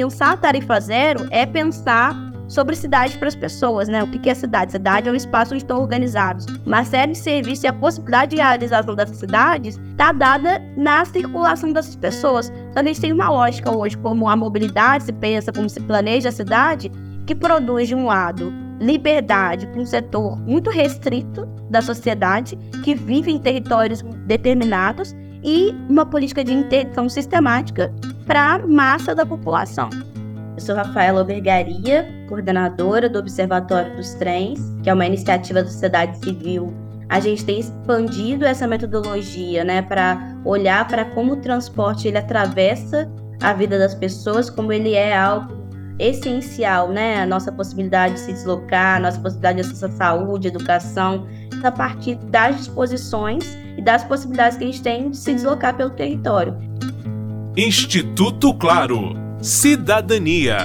pensar tarifa zero é pensar sobre cidade para as pessoas, né? O que é cidade? Cidade é um espaço onde estão organizados uma série de serviços e a possibilidade de realização dessas cidades está dada na circulação dessas pessoas. Então, a gente tem uma lógica hoje, como a mobilidade se pensa, como se planeja a cidade, que produz, de um lado, liberdade para um setor muito restrito da sociedade, que vive em territórios determinados, e uma política de interdição sistemática para a massa da população. Eu sou Rafaela Obergaria, coordenadora do Observatório dos Trens, que é uma iniciativa da sociedade civil. A gente tem expandido essa metodologia, né, para olhar para como o transporte ele atravessa a vida das pessoas, como ele é algo essencial, né, a nossa possibilidade de se deslocar, a nossa possibilidade de acesso à saúde, educação, a partir das disposições e das possibilidades que a gente tem de se deslocar pelo território. Instituto Claro Cidadania.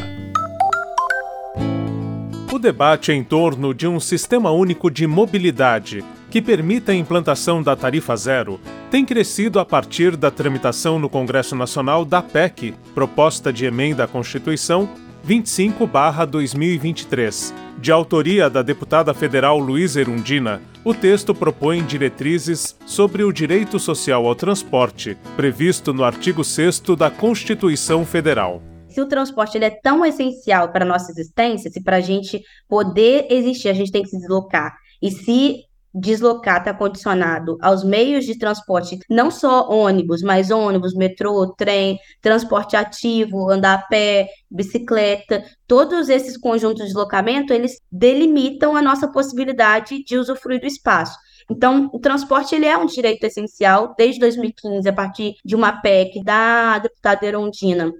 O debate em torno de um sistema único de mobilidade que permita a implantação da tarifa zero tem crescido a partir da tramitação no Congresso Nacional da PEC, proposta de emenda à Constituição 25/2023, de autoria da deputada federal Luísa Erundina. O texto propõe diretrizes sobre o direito social ao transporte, previsto no artigo 6 da Constituição Federal. Se o transporte ele é tão essencial para a nossa existência, se para a gente poder existir, a gente tem que se deslocar. E se deslocar está condicionado aos meios de transporte, não só ônibus, mas ônibus, metrô, trem, transporte ativo, andar a pé, bicicleta, todos esses conjuntos de deslocamento, eles delimitam a nossa possibilidade de usufruir do espaço. Então, o transporte ele é um direito essencial desde 2015, a partir de uma PEC da deputada Erondina.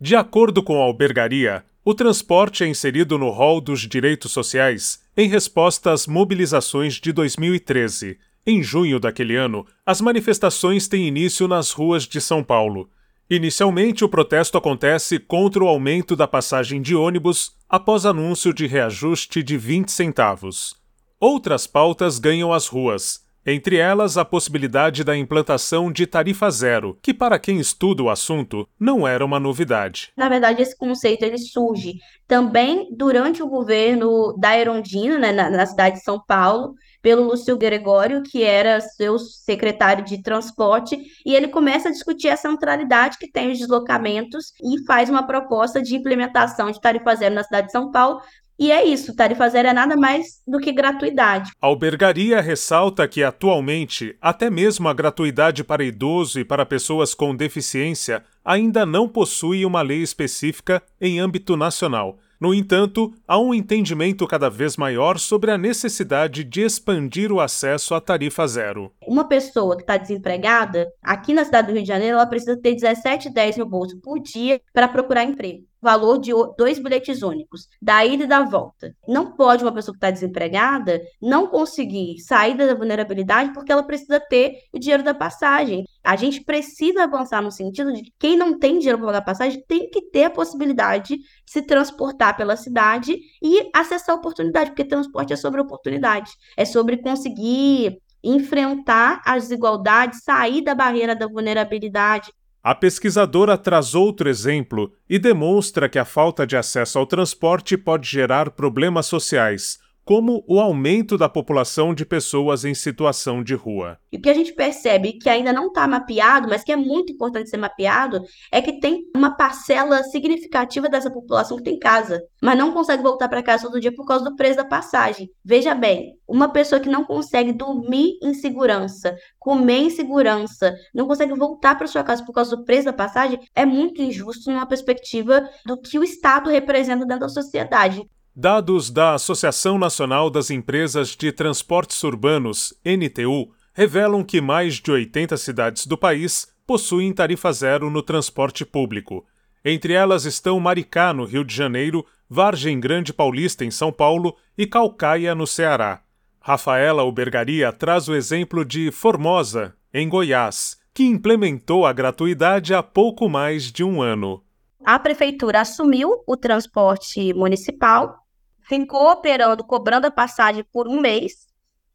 De acordo com a albergaria, o transporte é inserido no rol dos direitos sociais em resposta às mobilizações de 2013. Em junho daquele ano, as manifestações têm início nas ruas de São Paulo. Inicialmente, o protesto acontece contra o aumento da passagem de ônibus após anúncio de reajuste de 20 centavos. Outras pautas ganham as ruas, entre elas, a possibilidade da implantação de tarifa zero, que para quem estuda o assunto não era uma novidade. Na verdade, esse conceito ele surge também durante o governo da Erondina, né, na, na cidade de São Paulo, pelo Lúcio Gregório, que era seu secretário de transporte, e ele começa a discutir a centralidade que tem os deslocamentos e faz uma proposta de implementação de tarifa zero na cidade de São Paulo, e é isso, tarifa zero é nada mais do que gratuidade. A albergaria ressalta que, atualmente, até mesmo a gratuidade para idoso e para pessoas com deficiência ainda não possui uma lei específica em âmbito nacional. No entanto, há um entendimento cada vez maior sobre a necessidade de expandir o acesso à tarifa zero. Uma pessoa que está desempregada, aqui na cidade do Rio de Janeiro, ela precisa ter 17, 10 no bolso por dia para procurar emprego valor de dois bilhetes únicos, da ida e da volta. Não pode uma pessoa que está desempregada não conseguir sair da vulnerabilidade porque ela precisa ter o dinheiro da passagem. A gente precisa avançar no sentido de que quem não tem dinheiro para pagar passagem tem que ter a possibilidade de se transportar pela cidade e acessar a oportunidade, porque transporte é sobre oportunidade, é sobre conseguir enfrentar as desigualdades, sair da barreira da vulnerabilidade, a pesquisadora traz outro exemplo e demonstra que a falta de acesso ao transporte pode gerar problemas sociais, como o aumento da população de pessoas em situação de rua. E o que a gente percebe que ainda não está mapeado, mas que é muito importante ser mapeado, é que tem uma parcela significativa dessa população que tem casa, mas não consegue voltar para casa todo dia por causa do preço da passagem. Veja bem, uma pessoa que não consegue dormir em segurança, comer em segurança, não consegue voltar para sua casa por causa do preço da passagem, é muito injusto numa perspectiva do que o Estado representa dentro da sociedade. Dados da Associação Nacional das Empresas de Transportes Urbanos, NTU, revelam que mais de 80 cidades do país possuem tarifa zero no transporte público. Entre elas estão Maricá, no Rio de Janeiro, Vargem Grande Paulista, em São Paulo, e Calcaia, no Ceará. Rafaela Albergaria traz o exemplo de Formosa, em Goiás, que implementou a gratuidade há pouco mais de um ano. A prefeitura assumiu o transporte municipal ficou operando, cobrando a passagem por um mês.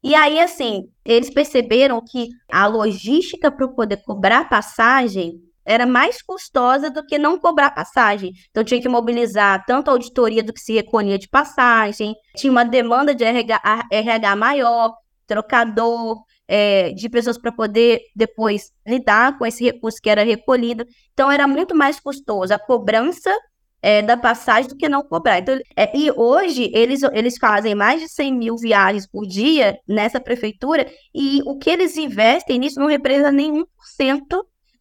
E aí, assim, eles perceberam que a logística para poder cobrar passagem era mais custosa do que não cobrar passagem. Então tinha que mobilizar tanto a auditoria do que se recolhia de passagem, tinha uma demanda de RH, RH maior, trocador, é, de pessoas para poder depois lidar com esse recurso que era recolhido. Então era muito mais custoso a cobrança é, da passagem do que não cobrar. Então, é, e hoje eles, eles fazem mais de 100 mil viagens por dia nessa prefeitura e o que eles investem nisso não representa nem 1%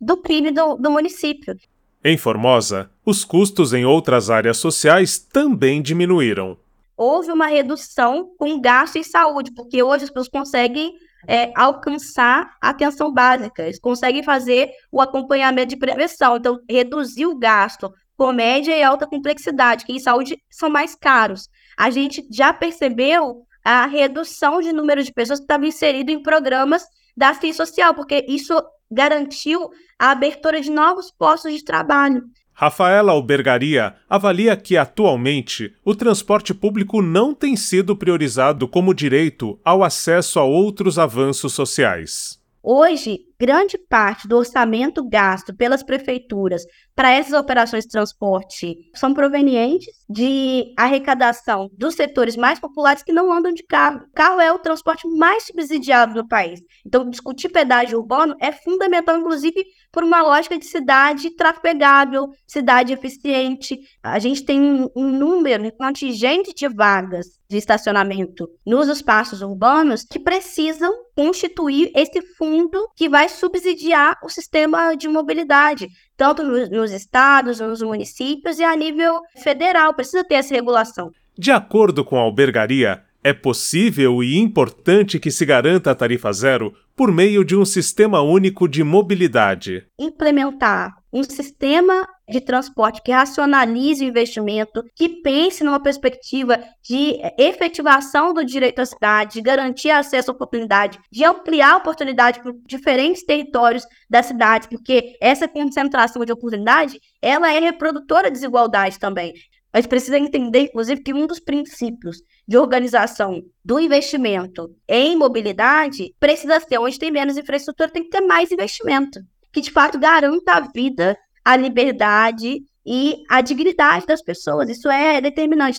do PIB do, do município. Em Formosa, os custos em outras áreas sociais também diminuíram. Houve uma redução com gasto em saúde, porque hoje as pessoas conseguem é, alcançar a atenção básica, eles conseguem fazer o acompanhamento de prevenção, então reduzir o gasto com média e alta complexidade, que em saúde são mais caros. A gente já percebeu a redução de número de pessoas que estavam inseridas em programas da assistência social, porque isso garantiu a abertura de novos postos de trabalho. Rafaela Albergaria avalia que, atualmente, o transporte público não tem sido priorizado como direito ao acesso a outros avanços sociais. Hoje, grande parte do orçamento gasto pelas prefeituras para essas operações de transporte são provenientes de arrecadação dos setores mais populares que não andam de carro. O carro é o transporte mais subsidiado do país. Então, discutir pedágio urbano é fundamental, inclusive, por uma lógica de cidade trafegável, cidade eficiente. A gente tem um, um número, um contingente de vagas de estacionamento nos espaços urbanos que precisam constituir esse fundo que vai subsidiar o sistema de mobilidade, tanto nos estados, nos municípios e a nível federal. Precisa ter essa regulação. De acordo com a albergaria, é possível e importante que se garanta a tarifa zero por meio de um sistema único de mobilidade. Implementar um sistema de transporte que racionalize o investimento, que pense numa perspectiva de efetivação do direito à cidade, de garantir acesso à oportunidade, de ampliar a oportunidade para diferentes territórios da cidade, porque essa concentração de oportunidade, ela é reprodutora de desigualdade também. A gente precisa entender, inclusive, que um dos princípios de organização do investimento em mobilidade precisa ser onde tem menos infraestrutura, tem que ter mais investimento, que de fato garanta a vida, a liberdade e a dignidade das pessoas. Isso é determinante.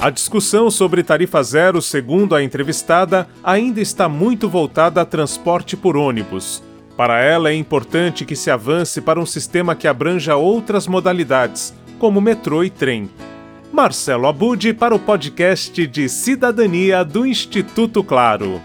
A discussão sobre tarifa zero, segundo a entrevistada, ainda está muito voltada a transporte por ônibus. Para ela, é importante que se avance para um sistema que abranja outras modalidades, como metrô e trem. Marcelo Abud para o podcast de Cidadania do Instituto Claro.